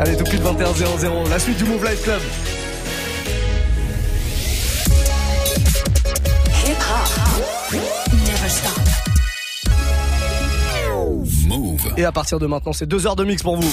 Allez, tout de suite 21 00 la suite du Move Life Club. Hip hop. Never stop. Move. Et à partir de maintenant, c'est deux heures de mix pour vous.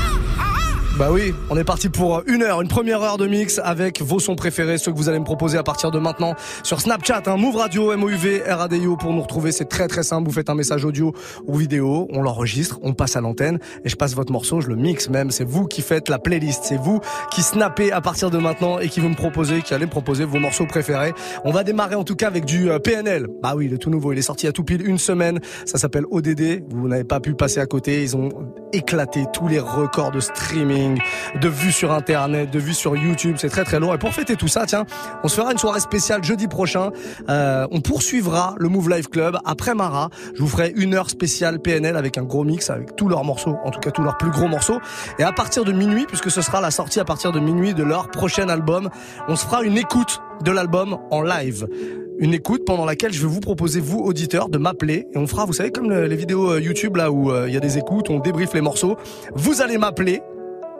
Bah oui, on est parti pour une heure, une première heure de mix avec vos sons préférés, ceux que vous allez me proposer à partir de maintenant sur Snapchat, hein, Move Radio, MOUV, RADIO pour nous retrouver. C'est très très simple. Vous faites un message audio ou vidéo, on l'enregistre, on passe à l'antenne et je passe votre morceau, je le mixe même. C'est vous qui faites la playlist, c'est vous qui snappez à partir de maintenant et qui vous me proposez, qui allez me proposer vos morceaux préférés. On va démarrer en tout cas avec du euh, PNL. Bah oui, le tout nouveau, il est sorti à tout pile une semaine. Ça s'appelle ODD. Vous n'avez pas pu passer à côté. Ils ont éclaté tous les records de streaming, de vues sur internet, de vues sur YouTube. C'est très très lourd. Et pour fêter tout ça, tiens, on se fera une soirée spéciale jeudi prochain. Euh, on poursuivra le Move Life Club après Mara. Je vous ferai une heure spéciale PNL avec un gros mix avec tous leurs morceaux, en tout cas tous leurs plus gros morceaux. Et à partir de minuit, puisque ce sera la sortie à partir de minuit de leur prochain album, on se fera une écoute de l'album en live une écoute pendant laquelle je vais vous proposer, vous, auditeurs, de m'appeler. Et on fera, vous savez, comme le- les vidéos euh, YouTube, là où euh, il y a des écoutes, on débriefe les morceaux. Vous allez m'appeler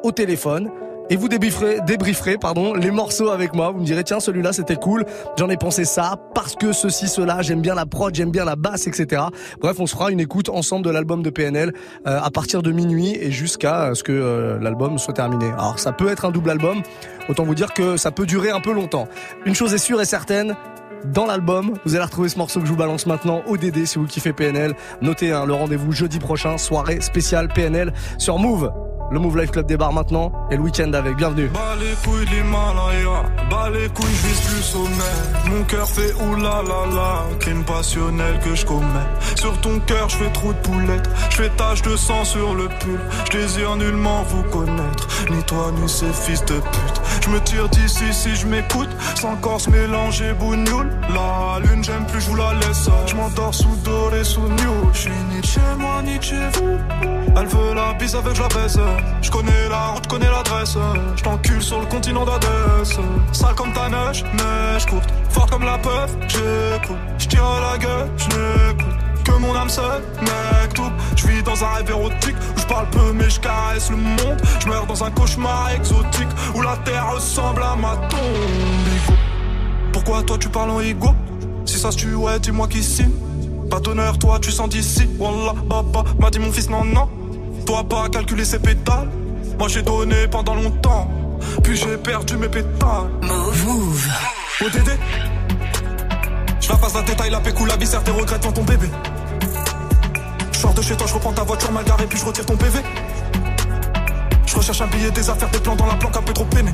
au téléphone. Et vous débrieferez, débrieferez pardon, les morceaux avec moi. Vous me direz, tiens, celui-là, c'était cool. J'en ai pensé ça parce que ceci, cela, j'aime bien la prod, j'aime bien la basse, etc. Bref, on se fera une écoute ensemble de l'album de PNL euh, à partir de minuit et jusqu'à euh, ce que euh, l'album soit terminé. Alors, ça peut être un double album. Autant vous dire que ça peut durer un peu longtemps. Une chose est sûre et certaine, dans l'album. Vous allez retrouver ce morceau que je vous balance maintenant, ODD, si vous kiffez PNL. Notez hein, le rendez-vous jeudi prochain, soirée spéciale PNL sur Move. Le Move Life Club débarre maintenant et le week-end avec. Bienvenue. Bas les couilles de l'Himalaya, les couilles, je vise plus sommet. Mon cœur fait oulala, crime passionnel que je commets. Sur ton cœur, je fais trop de poulettes, je fais tache de sang sur le pull. Je désire nullement vous connaître, ni toi ni ces fils de pute. Je me tire d'ici si je m'écoute, sans corps mélanger bougnoule. La lune, j'aime plus, je vous la laisse. Je m'endors sous doré, sous new. Je suis ni chez moi, ni chez vous. Elle veut la bise avec la baisse. Je connais la route, connais l'adresse. Je t'encule sur le continent d'Adès. Sale comme ta neige, neige courte. Forte comme la peur, j'écoute. Je tire la gueule, je n'écoute. Que mon âme seule, mec, tout. Je vis dans un rêve érotique où je parle peu mais je caresse le monde. Je meurs dans un cauchemar exotique où la terre ressemble à ma tombe. Pourquoi toi tu parles en ego Si ça se tue, ouais, dis-moi qui signe. Pas d'honneur, toi tu sens d'ici. Wallah, baba, m'a dit mon fils, non, non. Toi pas calculer ses pétales. Moi j'ai donné pendant longtemps. Puis j'ai perdu mes pétales. Move. Move. ODD Je la passe la détail, la pécou, la viscère, tes regrets devant ton bébé. Je sors de chez toi, je reprends ta voiture mal garée, puis je retire ton PV. Je recherche un billet, des affaires, des plans dans la planque, un peu trop peiné.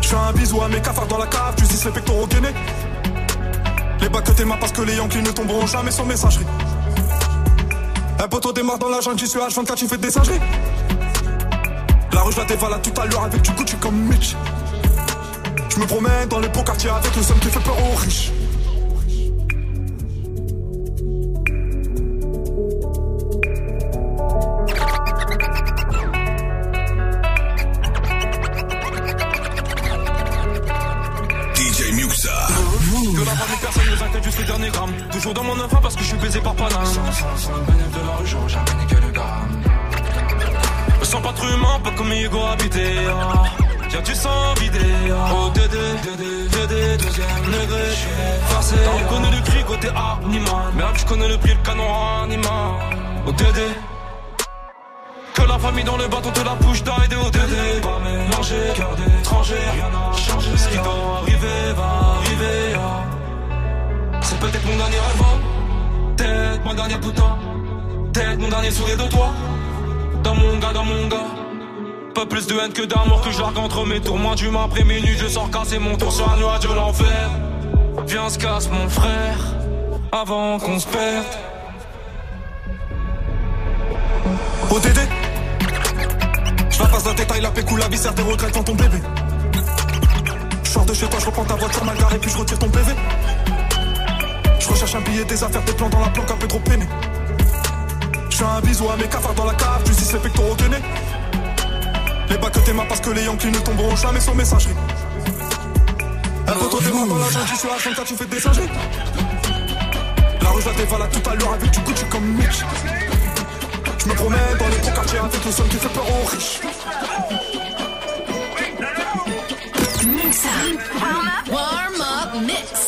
Je fais un bisou à mes cafards dans la cave, tu dis les pectoraux gainés. Les bacs que t'aimas parce que les Yankees ne tomberont jamais sans messagerie. Un poteau démarre dans la jungle, j'y suis H24, tu fais des singeries. La rue, je la dévalade tout à l'heure avec du Gucci comme Mitch. Je me promène dans les beaux quartiers avec le seum qui fait peur aux riches. DJ Muxa. Que la famille personne nous inquiète juste les derniers grammes. Toujours dans mon enfant parce que je suis baisé par Paname. de la rue, j'aurais jamais niqué le gramme. Me sens pas trop humain, pas comme Hugo habité. ah. Y'a du sang vidé. ah. Oh Dédé, Dédé, Dédé, deuxième degré. J'suis forcé. On connaît le cri côté animal. Merde, je connais le prix, le canon animal. Oh Dédé. Que la famille dans le bâton te la bouche d'aide au Dédé. Pas mélanger, cœur d'étranger, rien n'a changé. Ce qui doit arriver va arriver. ah. Peut-être mon dernier rêve Tête, ma dernière putain Tête, mon dernier sourire de toi. Dans mon gars, dans mon gars. Pas plus de haine que d'amour que je largue entre mes tours Moins du après minuit je sors casser mon tour sur un nuage de l'enfer. Viens se casse mon frère Avant qu'on se perde. ODD Je la passe d'un détail, la pécou, la viscère, des regrets dans ton bébé. Je sors de chez toi, je reprends ta voiture mal garée puis je retire ton PV je recherche un billet, des affaires, des plans dans la planque, un peu trop peiné. Je fais un bisou à mes cafards dans la cave, tu dis les pectoraux gainés. Les bacs que t'es parce que les Yankees ne tomberont jamais sur messagerie. Un peu trop t'es dans la jungle, sur la jungle, tu fais des singeries. La rue, je la dévale tout à l'heure avec du Gucci comme Mitch. Je me promène dans les gros quartiers avec le son qui fait peur aux riches. Warm up, warm up, mix.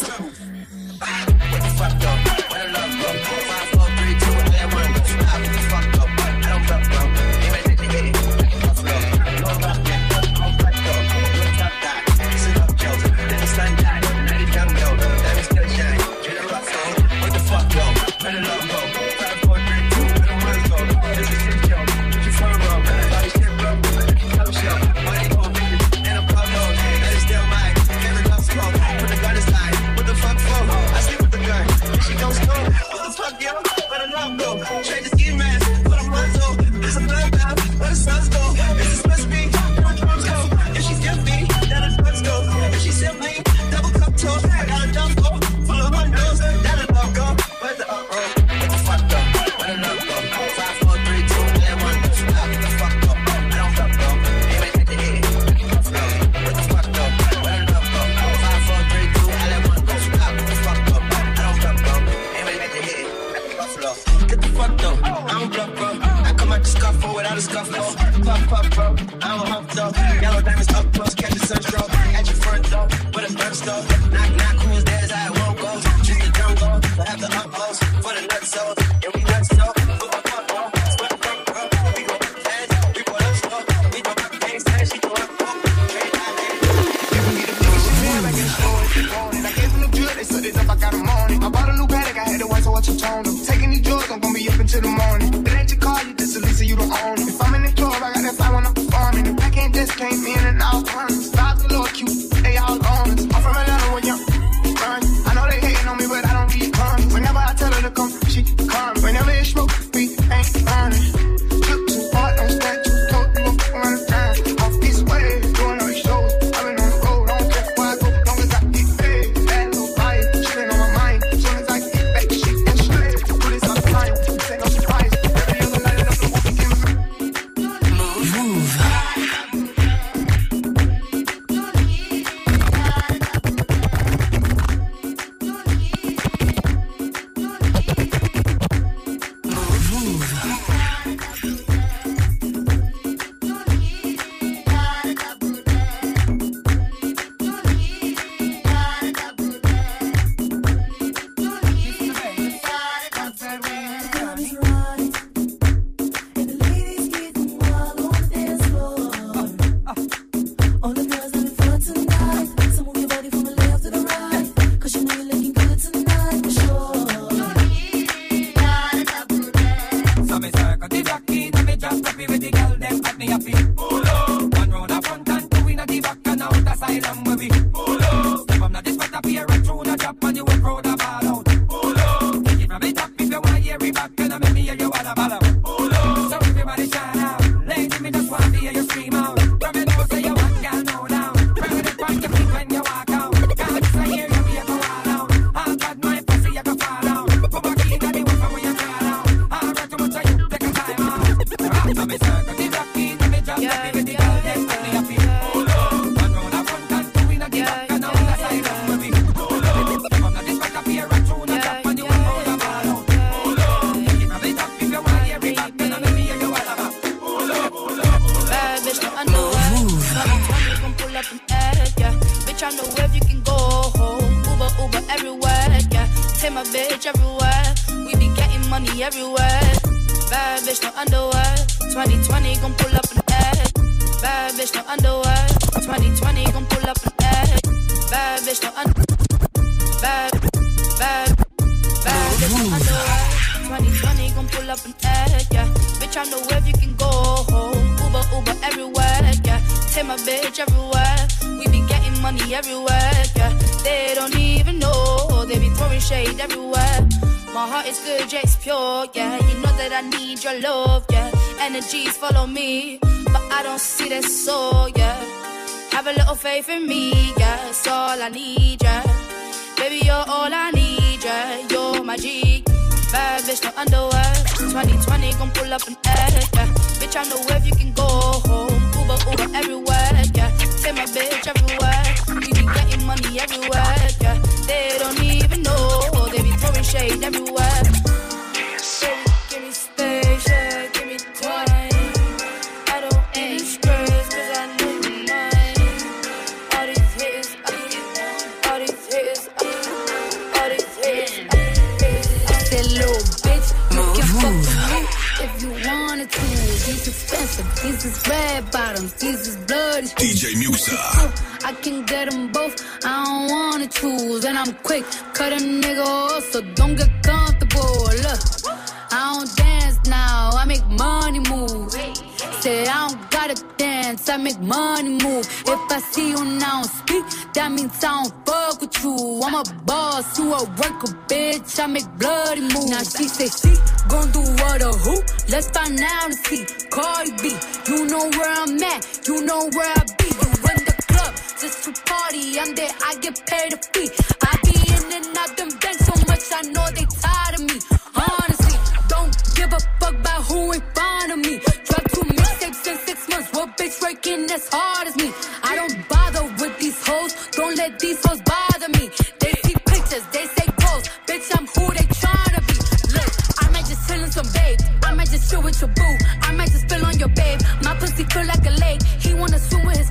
everywhere. Bad bitch, no underwear. 2020 gon' pull Energies follow me, but I don't see that soul, yeah. Have a little faith in me, yeah. It's all I need, yeah. Baby, you're all I need, yeah. You're my G. Bad bitch, no underwear. 2020 gon' pull up an egg, yeah. Bitch, I know if you can go home. Uber, Uber everywhere, yeah. Take my bitch everywhere. We be getting money everywhere, yeah. They don't even know. They be throwing shade everywhere. DJ Muxxa. I can get them both, I don't wanna choose. And I'm quick, cut a nigga off, so don't get comfortable. Look, I don't dance now, I make money move. Say I don't gotta dance, I make money move. If I see you now speak, that means I don't fuck with you. I'm a boss, you a worker, bitch. I make bloody moves. Now she say she gon' do what or who? Let's find out and see. Cardi B, you know where I'm at, you know where I be. Party. I'm there, I get paid a fee. I be in and out them banks so much, I know they tired of me. Honestly, don't give a fuck about who in front of me. Drop two mixtapes in six months. What bitch working as hard as me? I don't bother with these hoes. Don't let these hoes bother me. They see pictures, they say goals. Bitch, I'm who they tryna be. Look, I might just chill in some babe. I might just chill with your boo. I might just spill on your babe. My pussy feel like a lake. He wanna swim with his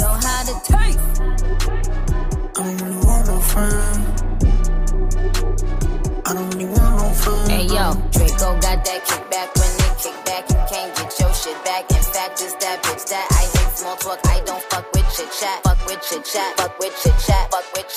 Yo, how to taste? I don't really want no friends. I don't really want no friends. Hey yo, Draco got that kickback when they kick back. You can't get your shit back. In fact, it's that bitch that I hate small talk. I don't fuck with chit chat. Fuck with chit chat. Fuck with chit chat. Fuck with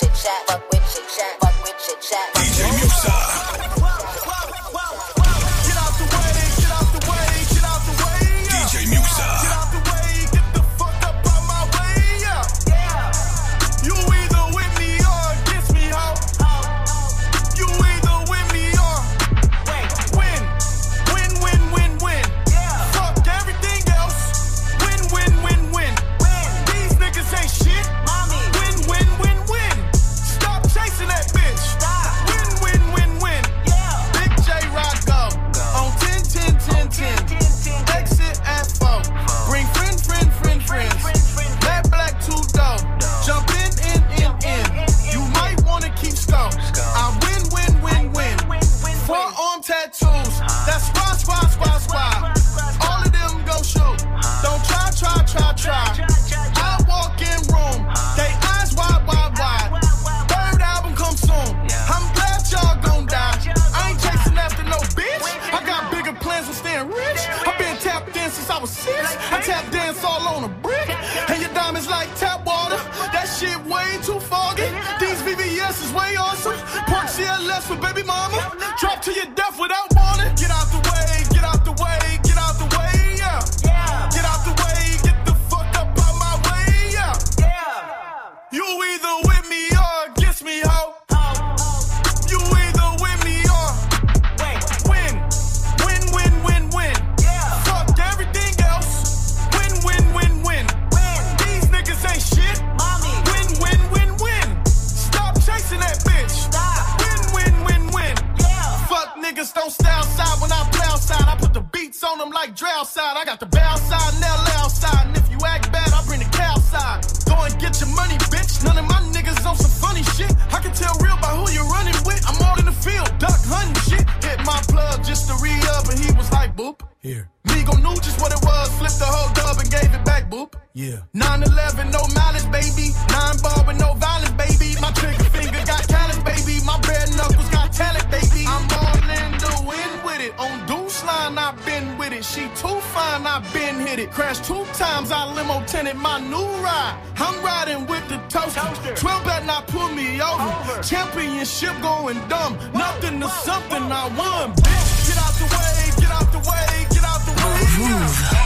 been hit it. Crashed two times, I limo tenant my new ride. I'm riding with the toaster. 12 better not pull me over. Championship going dumb. Nothing to something I won, bitch. Get out the way, get out the way, get out the way. yeah.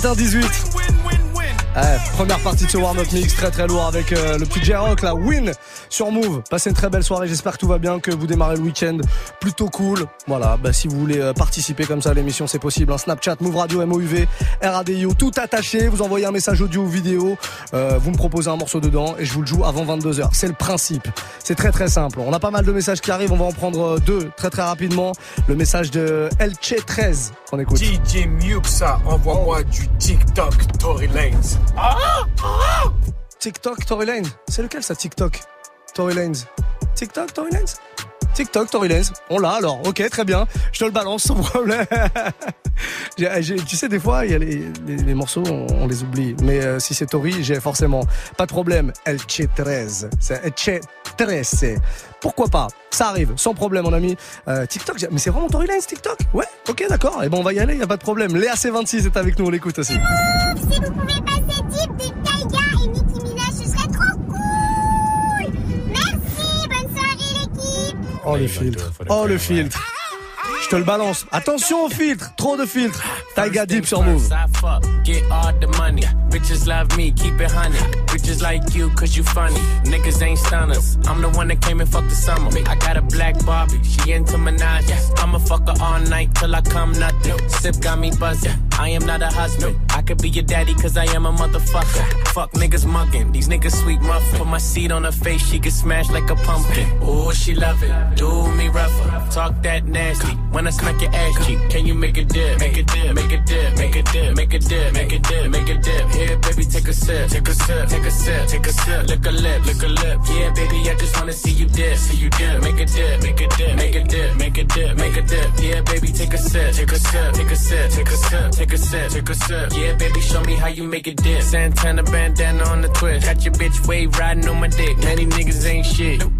20h18. Ouais, première partie de ce warm-up mix très très lourd avec euh, le petit J-Rock, la win sur Move. Passez une très belle soirée, j'espère que tout va bien, que vous démarrez le week-end plutôt cool. Voilà, bah, si vous voulez euh, participer comme ça à l'émission, c'est possible. Un Snapchat, Move Radio, MOUV, RADIO, tout attaché. Vous envoyez un message audio ou vidéo, euh, vous me proposez un morceau dedans et je vous le joue avant 22h. C'est le principe. C'est très très simple. On a pas mal de messages qui arrivent, on va en prendre euh, deux très très rapidement. Le message de Elche13 qu'on écoute. DJ Muxa, envoie-moi du TikTok Tory Lanez. TikTok, Tory Lanez. C'est lequel ça, TikTok? Tory Lanez. TikTok, Tory Lanez? TikTok, Tory Lanez. On l'a alors. Ok, très bien. Je te le balance sans problème. Tu sais, des fois, il les, morceaux, on, les oublie. Mais euh, si c'est Tory, j'ai forcément pas de problème. Elche 13. C'est Elche 13. Pourquoi pas? Ça arrive, sans problème, mon ami. Euh, TikTok, mais c'est vraiment Tory Lanez, TikTok? Ouais, ok, d'accord. Et bon, on va y aller, y a pas de problème. Léa C26 est avec nous, on l'écoute aussi. Si vous pouvez passer Oh le filtre. Oh le filtre. Je te le balance. Attention au filtre. Trop de filtres. Taiga Deep sur Move. I fuck, get all the money. Bitches love me, keep it honey. Bitches like you, cause you funny. Niggas ain't stunners. I'm the one that came and fucked the summer. I got a black Barbie, she into Minaj. I'ma fuck her all night till I come nothing. Sip got me buzzing. I am not a husband. I could be your daddy, cause I am a motherfucker. Fuck niggas mugging, these niggas sweet muffin. Put my seed on her face, she get smashed like a pumpkin. Ooh, she love it. Do me rougher. Talk that nasty. When I smack your ass cheek, can you make a dip? Make a dip, make a dip, make a dip, make a dip, make a dip, make a dip. Here, baby, take a sip, take a sip, take a sip, take a sip. Lick a lip, lick a lip. Yeah, baby, I just wanna see you dip, see you dip. Make a dip, make a dip, make a dip, make a dip, make a dip. Yeah, baby, take a sip, take a sip, take a sip, take a sip, take a sip, take a sip. take a sip. Yeah, baby, show me how you make a dip. Santana bandana on the twist. Got your bitch wave riding on my dick. Many niggas ain't shit.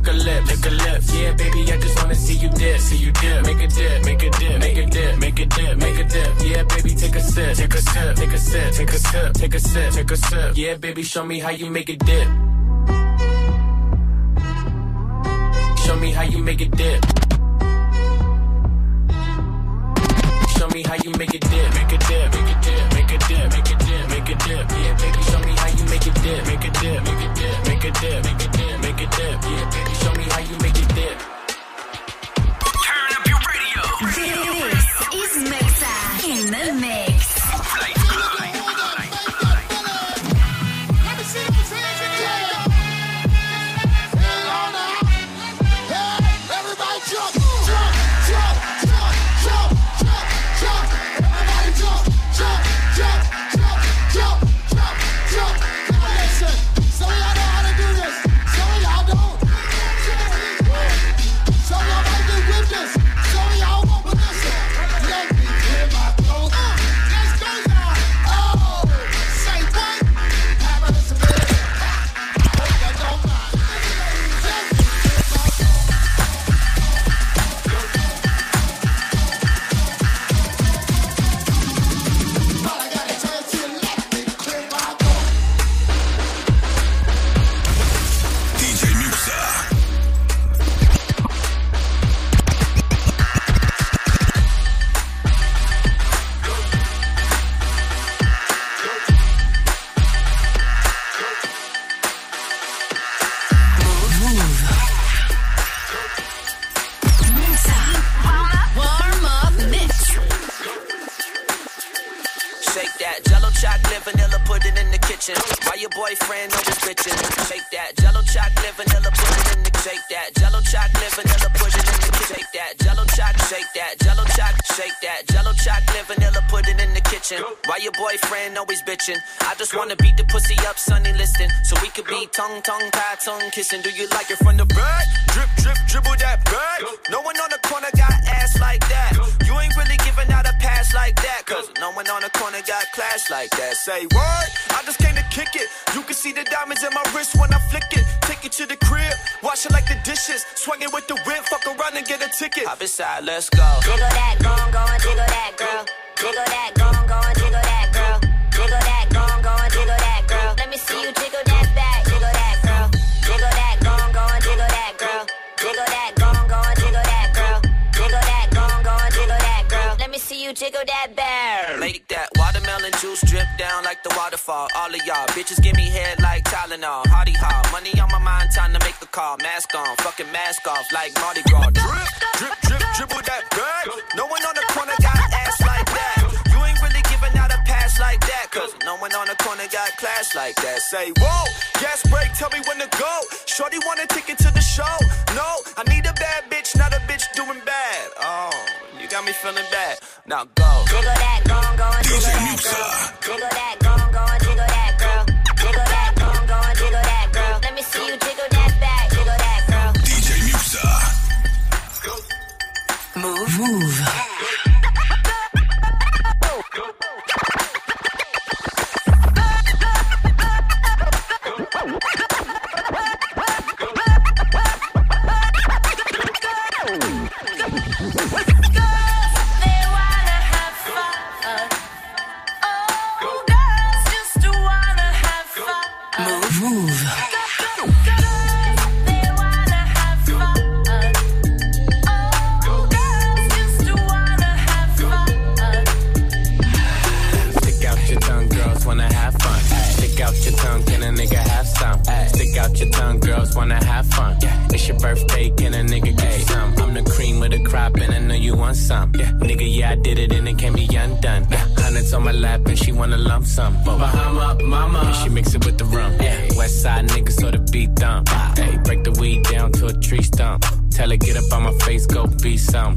Lick a lip, lick a lip. Yeah, baby, I just wanna see you dip, see you dip. Make a dip, make a dip, make a dip, make a dip, make a dip. Yeah, baby, take a sip, take a sip, take a sip, take a sip, take a sip, take a sip. Yeah, baby, show me how you make a dip. Show me how you make a dip. Show me how you make a dip, make a dip, make a dip, make a dip, make a dip, make a dip. Yeah, baby, show me how you make a dip, make a dip, make a dip, make a dip, make a dip, make a dip. Yeah, baby, show me how you make a dip. This is Muxxa in the mix. Tongue kissing. Do you like it from the back? Drip, drip, dribble that back. No one on the corner got ass like that. You ain't really giving out a pass like that, cause no one on the corner got class like that. Say what? I just came to kick it. You can see the diamonds in my wrist when I flick it. Take it to the crib, wash it like the dishes. Swing it with the whip, fuck around and get a ticket. Hop inside, let's go. Jiggle that, go on, go on, jiggle that, girl. Jiggle that, go on, go on, jiggle that, girl. Jiggle that, go on, go on, jiggle that, girl. Let me see you jiggle that jiggle that bear. Make that watermelon juice drip down like the waterfall. All of y'all bitches give me head like Tylenol. Hardy hard, money on my mind, time to make the call. Mask on, fucking mask off like Mardi Gras. Drip, drip, drip, dribble that bag. No one on the corner got like that. Cause no one on the corner got class like that. Say, whoa, gas break, tell me when to go. Shorty want a ticket to the show. No, I need a bad bitch, not a bitch doing bad. Oh, you got me feeling bad. Now go. Jiggle that, go on, go on, jiggle that, girl. Jiggle that, go on, go on, jiggle that, girl. Jiggle that, go on, go on, jiggle that, girl. Let me see you jiggle that back, jiggle that, girl. DJ Muxxa. Mouv'. Mouv'. Mouv'. Birthday, can a nigga get you some? I'm the cream of the crop, and I know you want some. Yeah, Nigga, yeah, I did it, and it can't be undone. Hundreds on my lap, and she wanna lump some. Bahama, mama, and she mix it with the rum. Yeah, West side niggas, so the beat dump. Hey, break the weed down to a tree stump. Tell her get up on my face, go be some.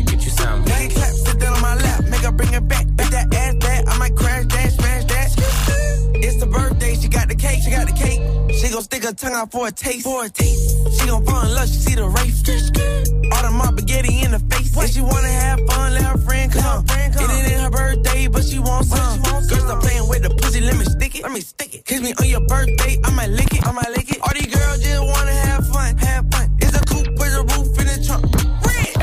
get you some? Make it clap, sit down on my lap, make her bring it back. If that ass bad, I might crash that, smash that. It's the birthday, she got the cake, she got the cake. She gon' stick her tongue out for a taste, for a taste. She gon' fall in love, she see the race. All the my spaghetti in the face. And she wanna have fun, let her friend come. It ain't her birthday, but she wants some. Girl, stop playing with the pussy, let me stick it, let me stick it. Kiss me on your birthday, I might lick it, I might lick it. All these girls just wanna have fun, have fun.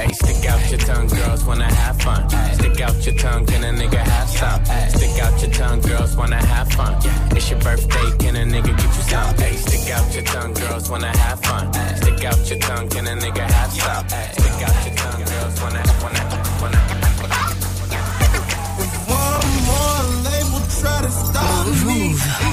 Hey, stick out your tongue, girls wanna have fun. Stick out your tongue, can a nigga have some? Stick out your tongue, girls wanna have fun. It's your birthday, can a nigga get you some? Hey, stick out your tongue, girls wanna have fun. Stick out your tongue, can a nigga have some? Stick out your tongue, girls wanna wanna wanna. One more label try to stop me.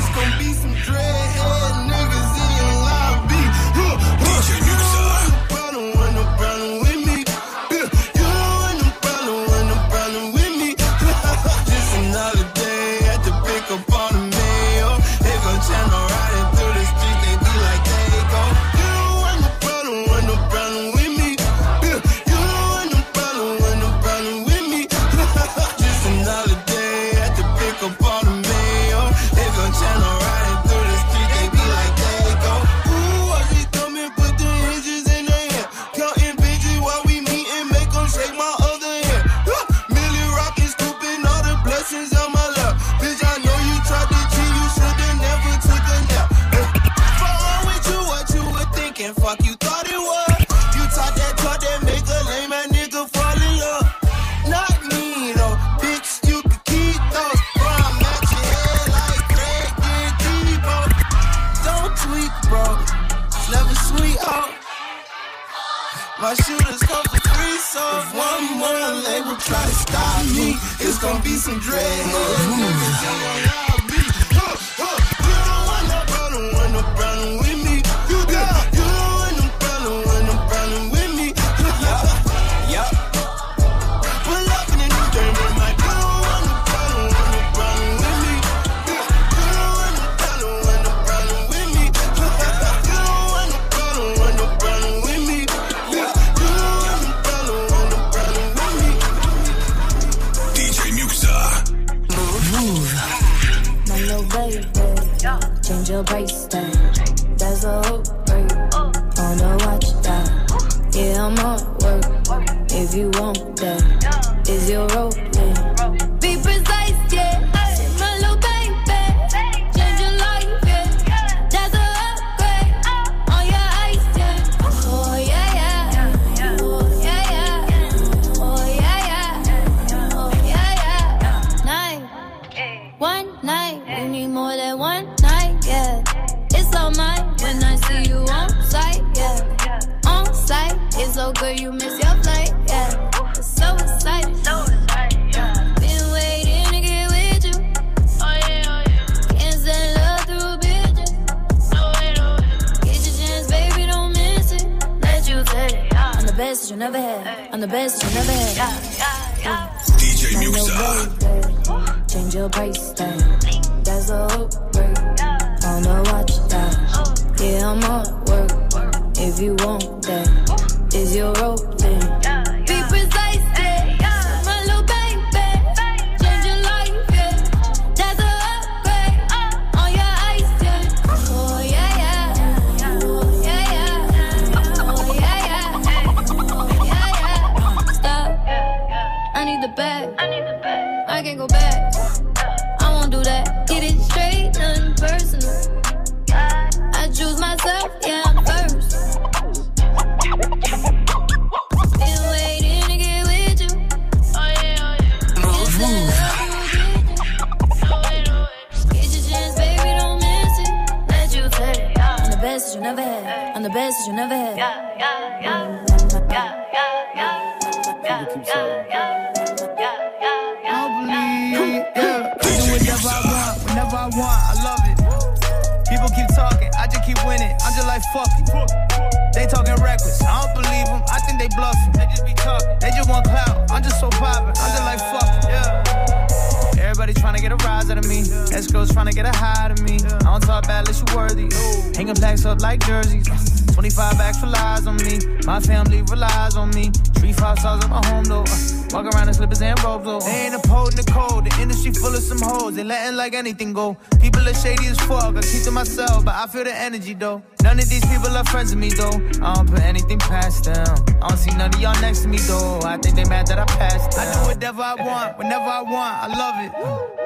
Night, we need more than one night, yeah. It's all mine when I see you on site, yeah. On site, it's so good you miss your flight, yeah. So excited, yeah. Been waiting to get with you. Oh yeah, oh yeah. Can't send love through pictures. Get your chance, baby, don't miss it. Let you take it. I'm the best that you never had. I'm the best that you never had. DJ Muxxa. Change your price tag. That's a hook break. On the watch that. Yeah, I'm on work. If you want that, is your role me. Escrows tryna get a high of me. I don't talk bad unless you worthy. Hanging plaques up like jerseys. 25 bags for lies on me. My family relies on me. Three five stars at my home though. Uh, Walk around in slippers and robes though. They ain't upholding the cold. The industry full of some hoes. They letting like anything go. People are shady as fuck. I keep to myself, but I feel the energy though. None of these people are friends with me though. I don't put anything past them. I don't see none of y'all next to me though. I think they mad that I passed them. I do whatever I want, whenever I want. I love it.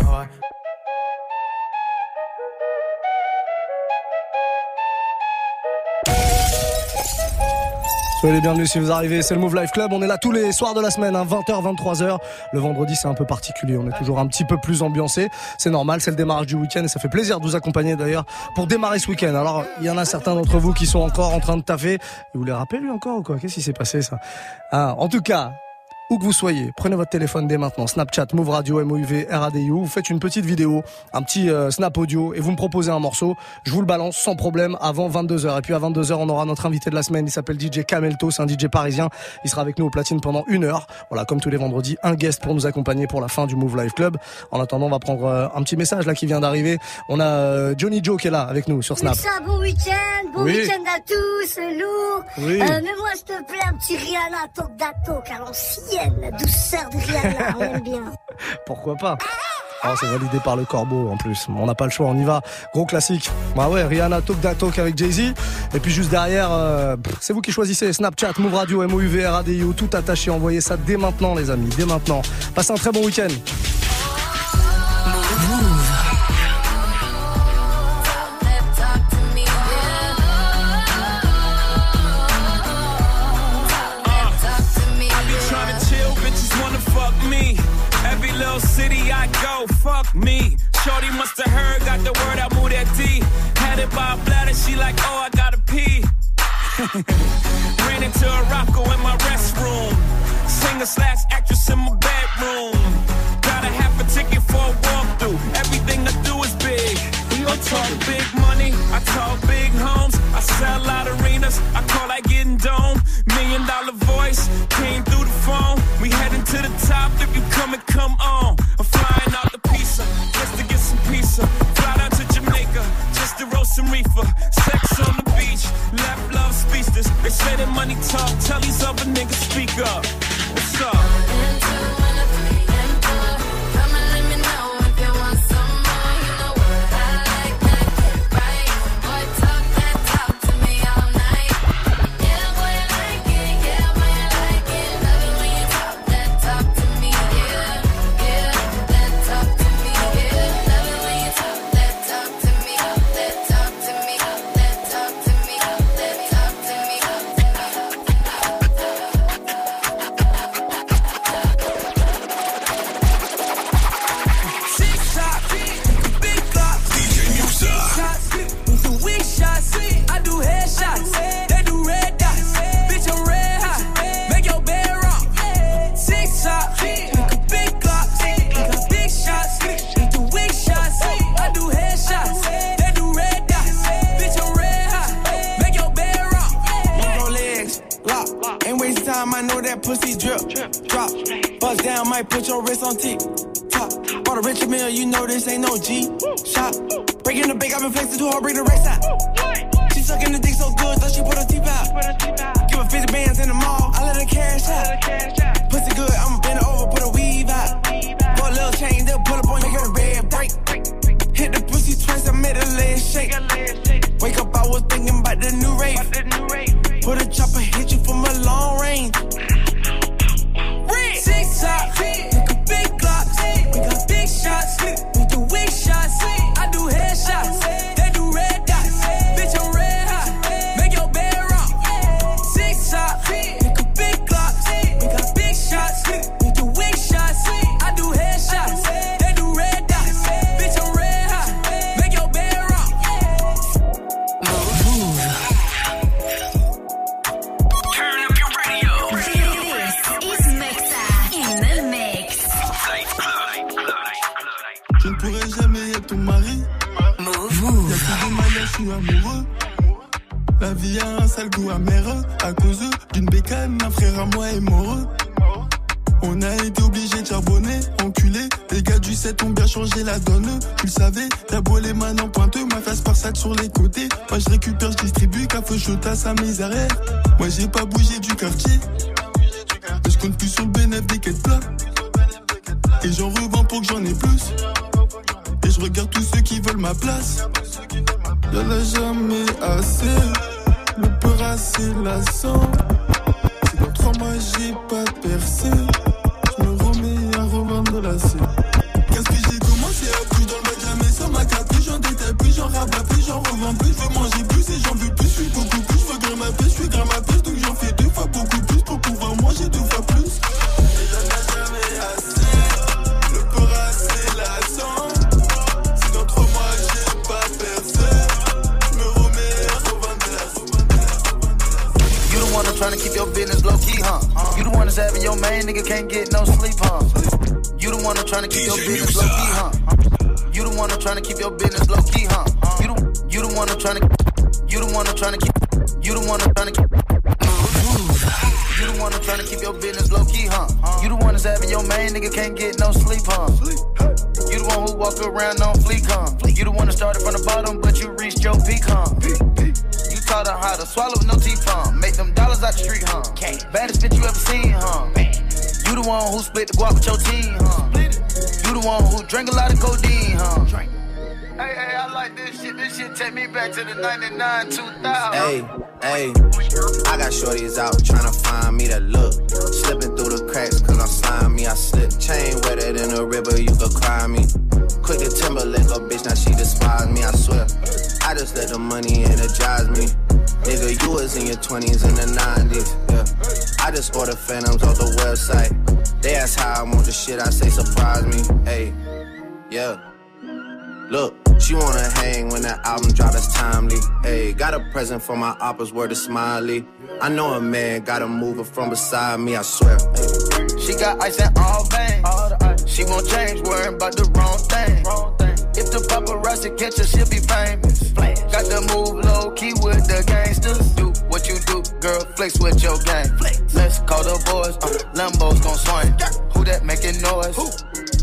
Soyez les bienvenus si vous arrivez, c'est le Move Life Club. On est là tous les soirs de la semaine, hein, 20h, 23h. Le vendredi, c'est un peu particulier. On est toujours un petit peu plus ambiancé. C'est normal, c'est le démarrage du week-end et ça fait plaisir de vous accompagner d'ailleurs pour démarrer ce week-end. Alors, il y en a certains d'entre vous qui sont encore en train de taffer. Vous les rappelez lui encore ou quoi? Qu'est-ce qui s'est passé ça? Ah, En tout cas, où que vous soyez, prenez votre téléphone dès maintenant, Snapchat, Move Radio, MOUV, RADIO, vous faites une petite vidéo, un petit euh, snap audio et vous me proposez un morceau, je vous le balance sans problème avant 22h. Et puis à 22h, on aura notre invité de la semaine, il s'appelle DJ Camelto, c'est un DJ parisien, il sera avec nous au platine pendant une heure. Voilà, comme tous les vendredis, un guest pour nous accompagner pour la fin du Move Live Club. En attendant, on va prendre euh, un petit message là qui vient d'arriver. On a euh, Johnny Joe qui est là avec nous sur Snap. Ça, bon week-end, bon Oui. week-end à tous, lourd. Oui. Euh, Mets-moi s'il te plaît un petit Rihanna Talk d'Atok à la douceur de Rihanna, on aime bien. Pourquoi pas? Oh, c'est validé par le corbeau en plus. On n'a pas le choix, on y va. Gros classique. Bah ouais, Rihanna Talk Da Talk avec Jay-Z. Et puis juste derrière, euh, c'est vous qui choisissez. Snapchat, Move Radio, MOUV, RADIO, tout attaché. Envoyez ça dès maintenant, les amis, dès maintenant. Passez un très bon week-end. oh fuck me. Shorty must have heard, got the word, I moved that D. Had it by a bladder, she like, oh, I gotta pee. Ran into a rocko in my restroom. Singer slash actress in my bedroom. Got a half a ticket for a walkthrough. Everything I do is big. I talk big money, I talk big homes, I sell out arenas, I call like getting dome. Million dollar voice came through the phone. We heading to the top. If you come and come on, I'm flying pizza, just to get some pizza. Fly down to Jamaica, just to roast some reefer. Sex on the beach, left love speechless. They say that money talk, tell these other niggas speak up. What's up? that pussy drip, drop. Bust down, might put your wrist on T. Top. Bought a rich meal, you know this ain't no G. Shop. Breaking the bank, I've been flexing too hard, bring the race out. She sucking the dick so good, thought she put her teeth out. Give her 50 bands in the mall, I let her cash out. Pussy good, I'ma bend it over, put a weave out. Put a little chain, they'll pull up on you, get a red break. Hit the pussy twice, I made her leg shake. si lassant. Si dans trois mois j'ai pas percé, je me remets à revendre la cible. Take me back to the 99, 2000. Hey, hey, I got shorties out trying to find me that look. present for my oppas word of smiley. I know a man got a mover from beside me, I swear. She got ice in all veins. She won't change, worrying about the wrong thing. If the paparazzi catch her, she'll be famous. Got the move low key with the gangsters. Do what you do, girl, flex with your gang. Flex. Let's call the boys, uh, Lambo's gon' swing. Who that making noise? Who?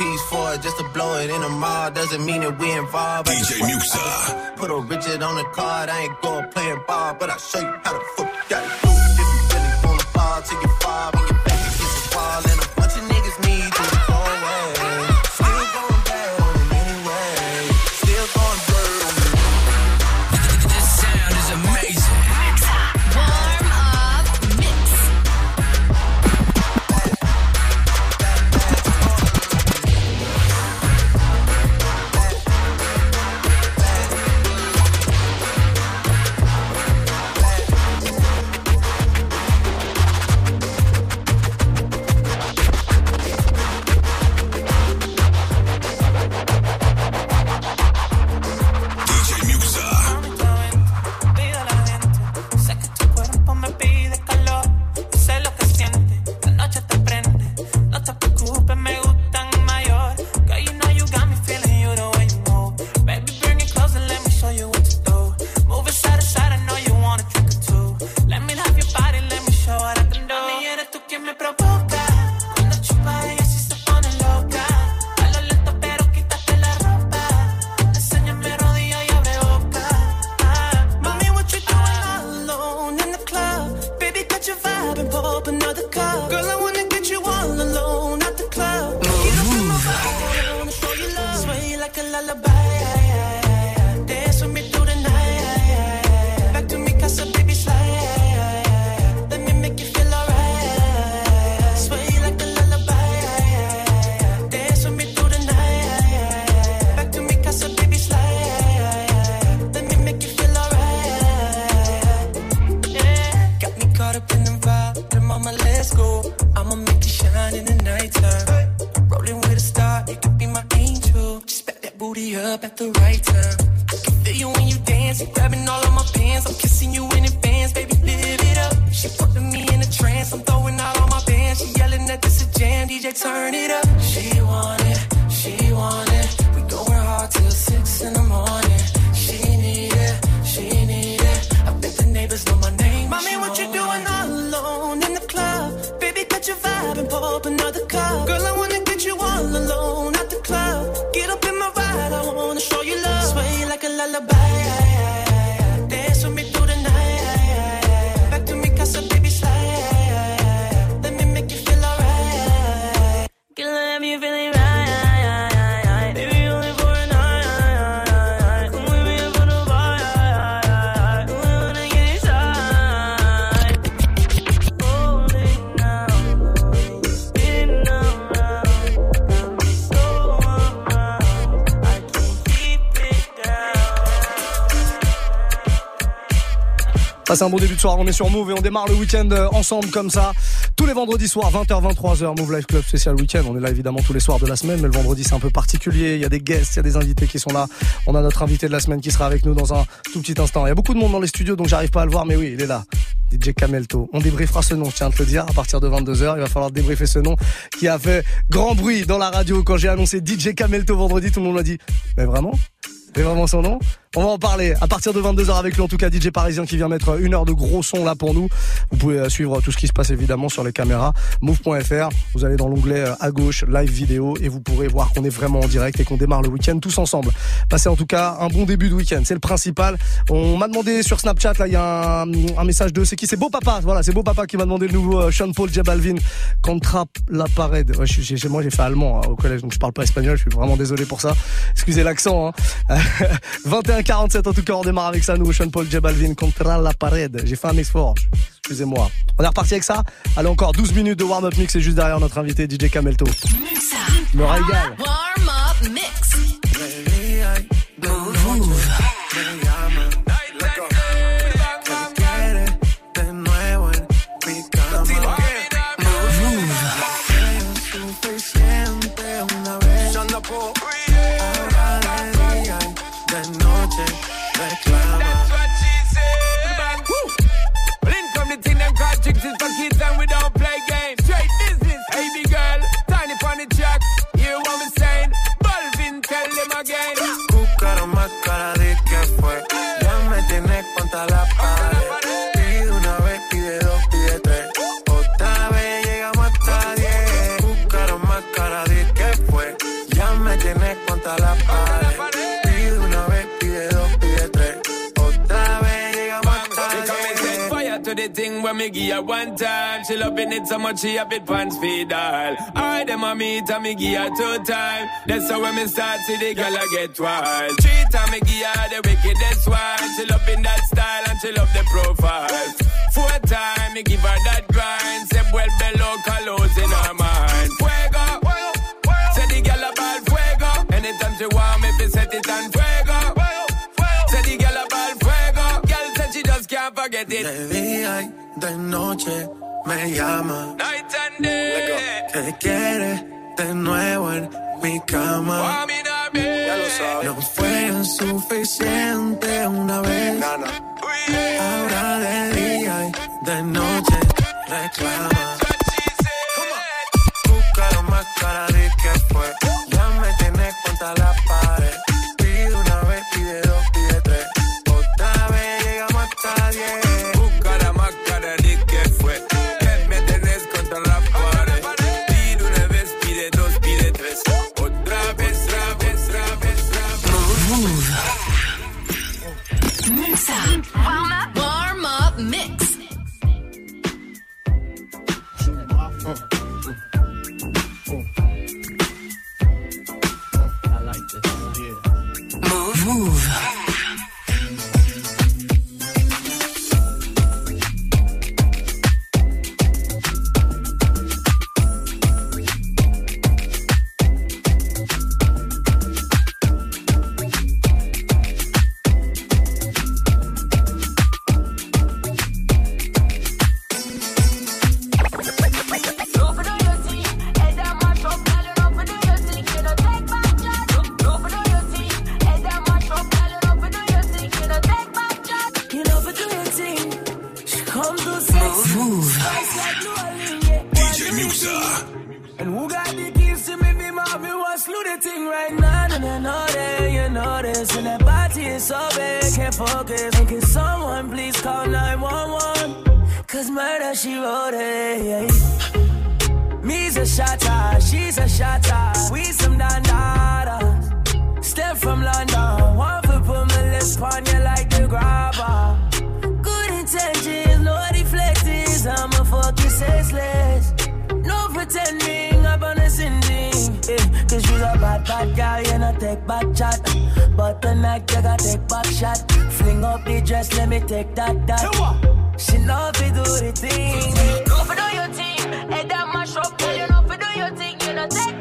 Piece for it, just to blow it in the mall. Doesn't mean that we involved. DJ Muxxa. Put a Richard on the card, I ain't going playing ball, but I'll show you how to fuck you Passez un bon début de soir, on est sur Move et on démarre le week-end euh, ensemble comme ça. Tous les vendredis soirs, 20h, 23h, Move Live Club spécial week-end. On est là évidemment tous les soirs de la semaine, mais le vendredi c'est un peu particulier. Il y a des guests, il y a des invités qui sont là. On a notre invité de la semaine qui sera avec nous dans un tout petit instant. Il y a beaucoup de monde dans les studios donc j'arrive pas à le voir, mais oui, il est là. DJ Camelto. On débriefera ce nom, je tiens à te le dire, à partir de 22h. Il va falloir débriefer ce nom qui a fait grand bruit dans la radio quand j'ai annoncé DJ Camelto vendredi. Tout le monde m'a dit, mais vraiment? C'est vraiment son nom? On va en parler à partir de 22h avec lui, en tout cas DJ Parisien qui vient mettre une heure de gros son là pour nous. Vous pouvez euh, suivre tout ce qui se passe évidemment sur les caméras. Move.fr, vous allez dans l'onglet euh, à gauche, live vidéo et vous pourrez voir qu'on est vraiment en direct et qu'on démarre le week-end tous ensemble. Passez en tout cas un bon début de week-end, c'est le principal. On m'a demandé sur Snapchat, là il y a un, un message de, c'est qui? C'est Beau Papa, voilà c'est Beau Papa qui m'a demandé le nouveau euh, Sean Paul J Balvin, Contra la Parade. Ouais, moi j'ai fait allemand hein, au collège donc je parle pas espagnol, je suis vraiment désolé pour ça. Excusez l'accent. Hein. 21 21-47 en tout cas, on démarre avec ça, nous, Sean Paul J Balvin contre la parade. J'ai fait un mix fort. Excusez-moi. On est reparti avec ça. Allez, encore 12 minutes de warm-up mix et juste derrière notre invité DJ Camelto. Me régale. When me give her one time. She loving it so much she have it pants feed all. I them a meet and me give her two time. That's how when me start see the girl I get wild. Three time me give her the wickedest one. She loving that style and she love the profile. Four time me give her that grind. Say well below colors in her mind. Fuego, say the girl a ball fuego. Anytime she want me, fi set it on fuego. Say the girl a ball fuego. Girl said she just can't forget it. De noche me llama. Night and day. Que quiere de nuevo en mi cama. Ya lo sabes. No fue suficiente una vez. Ahora de día y de noche reclama. Búscalo más cara she's. We some dandadas. Step from London, one foot put my lips on you like the grabber. Good intentions, no deflectors. I'm a fucking senseless. No pretending, I'm on a sending. Eh, Cause you're a bad, bad girl, you know, take back chat. But tonight, you gotta take back shot. Fling up the dress, let me take that, that. She love to do the thing. Go for do your thing, head that mash up. Girl, you know for do your thing, you know take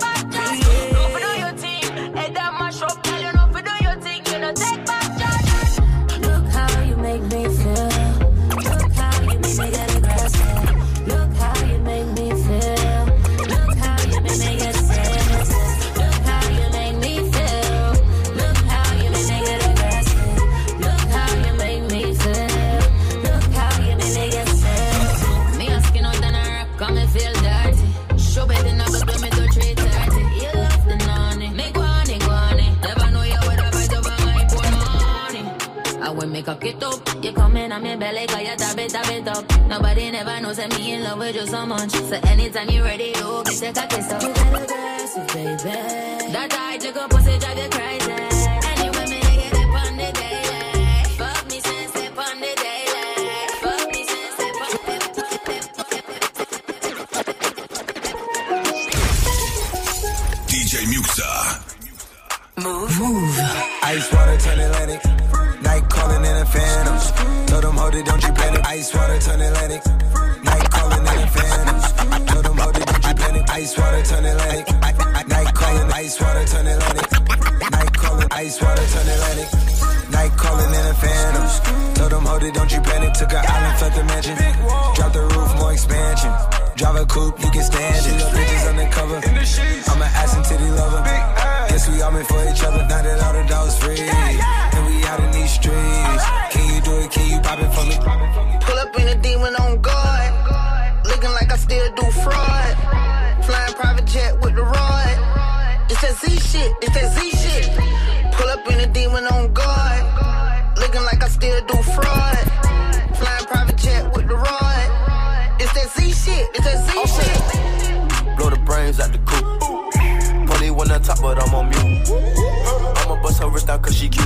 I will make a up. You come in on me belly, cause you tap it, tap it up. Nobody never knows that me in love with you so much. So anytime you're ready, you get take a kiss up. You got aggressive, baby. That I took a pussy, drive you crazy. Anyway, me they get it on the daily. Fuck me since they on the daily. Fuck me since they DJ Muxxa. Mouv'. Mouv'. Ice water turn Atlantic. Hold it, don't you panic. Ice water turn Atlantic. Night calling in the phantom. Told them hold it, don't you panic. Ice water turn Atlantic. Night calling, ice water turn Atlantic. Night calling, ice water turn Atlantic. Night calling in the phantom. Told them hold it, don't you panic. Took an island, felt the mansion. Drop the roof, more expansion. Drive a coupe, you can stand it. Bitches undercover. I'm an ass and titty lover. Guess we all meant for each other. Now that all the dogs free. And we out in these streets. Can you do it? Can you pop it for me? Pull up in a demon on guard. Looking like I still do fraud. Flying private jet with the rod. It's that Z shit. It's that Z shit. Pull up in a demon on guard. Looking like I still do fraud. Flying private jet with the rod. It's that Z shit. It's that Z shit. Blow the brains out the coop. On top, but I'm on mute. I'ma bust her wrist down cause she cute.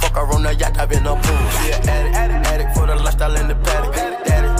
Fuck her on the yacht, I've been a pool. She an addict, addict, addict for the lifestyle in the paddock.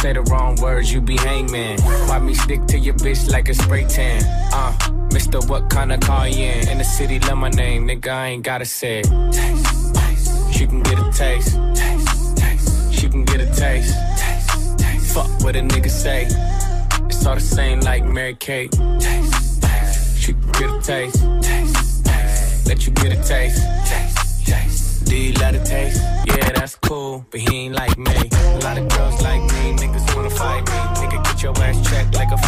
Say the wrong words, you be hangman. Why me stick to your bitch like a spray tan? Uh, Mister, what kind of car you in? In the city, love my name, nigga, I ain't gotta say it. Taste, taste. She can get a taste. Taste, taste. She can get a taste. Taste, taste. Fuck what a nigga say. It's all the same like Mary Kate. Taste, taste. She can get a taste. Taste, taste. Let you get a taste. Taste, taste. Do you let it taste? Yeah, that's cool, but he ain't like me. A lot of girls like me, fight. Nigga, get your ass checked like a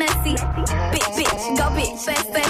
messy. Bitch, bitch, go bitch, best bestie.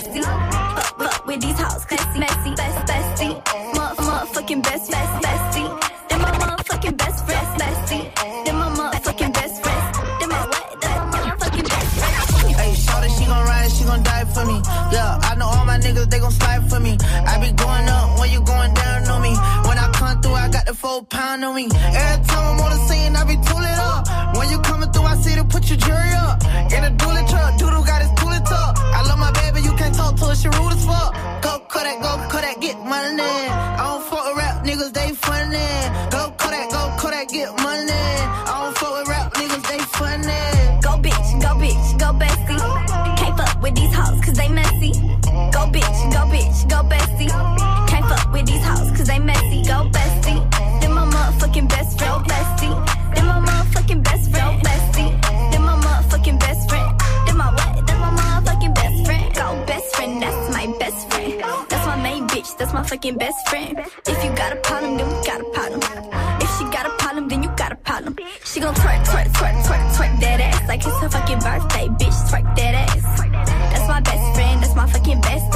She gon' twerk, twerk, twerk, twerk, twerk that ass like it's her fucking birthday, bitch. Twerk that ass. That's my best friend, that's my fucking bestie.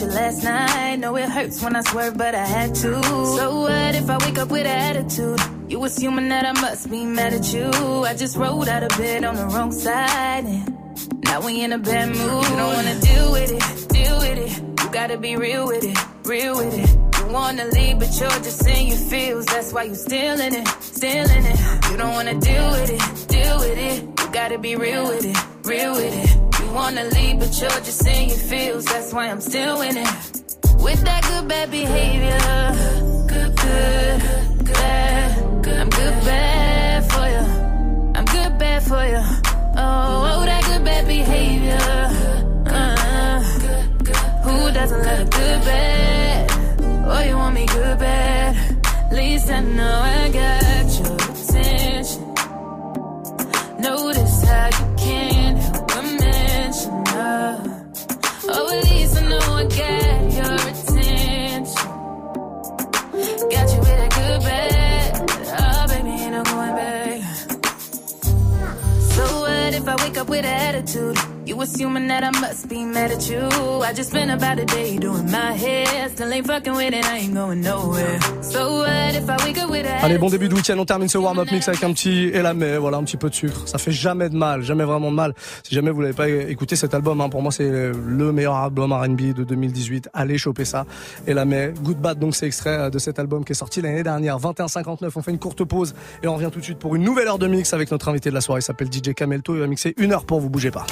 You last night. Know it hurts when I swerve, but I had to. So what if I wake up with attitude? You assuming that I must be mad at you. I just rolled out of bed on the wrong side. And now we in a bad mood. You don't wanna deal with it, deal with it. You gotta be real with it, real with it. You wanna leave, but you're just in your feels. That's why you still in it, still in it. You don't wanna deal with it, deal with it. You gotta be real with it, real with it. You wanna leave, but you're just in your feels. That's why I'm still in it. With that good bad behavior, good, good, good, bad. I'm good bad for you. I'm good bad for you. Oh, oh, that good bad behavior. Uh, who doesn't love a good bad? Oh, you want me good bad? At least I know I got your with attitude? You assuming that I must be mad at you. I just spent about a day doing my hair. Still ain't fucking with it, I ain't going nowhere. So what if I wake up with an Allez, bon début de week-end, on termine ce warm-up mix avec un petit et la mais, voilà, un petit peu de sucre. Ça fait jamais de mal, jamais vraiment de mal. Si jamais vous l'avez pas écouté cet album, hein, pour moi c'est le meilleur album R&B de 2018. Allez choper ça. Mais, Good Bad, donc c'est extrait de cet album qui est sorti l'année dernière, 21,59. On fait une courte pause et on revient tout de suite pour une nouvelle heure de mix avec notre invité de la soirée. Il s'appelle DJ Kamelto. Il va mixer une heure pour vous bougez pas.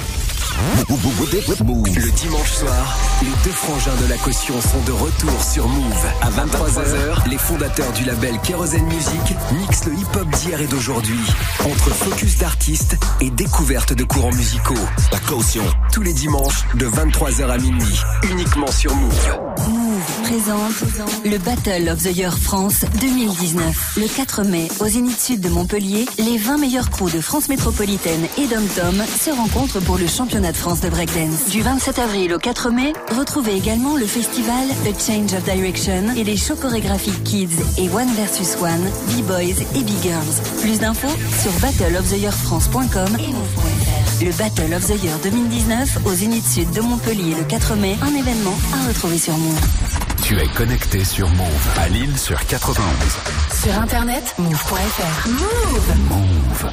Le dimanche soir, les deux frangins de la caution sont de retour sur Move. À 23h, les fondateurs du label Kerosene Music mixent le hip-hop d'hier et d'aujourd'hui. Entre focus d'artistes et découverte de courants musicaux. La caution. Tous les dimanches, de 23h à minuit. Uniquement sur Move. Move présente le Battle of the Year France 2019. Le 4 mai, au Zénith Sud de Montpellier, les 20 meilleurs crews de France métropolitaine et Dom-Tom se rencontrent pour le championnat de France de breakdance. Du 27 avril au 4 mai, retrouvez également le festival A Change of Direction et les shows chorégraphiques Kids et One vs One, B-Boys et B-Girls. Plus d'infos sur battleoftheyearfrance.com et move.fr. Le Battle of the Year 2019 au Zénith Sud de Montpellier le 4 mai, un événement à retrouver sur Move. Tu es connecté sur Move. À Lille sur 91. Sur internet, move.fr. Move. Move.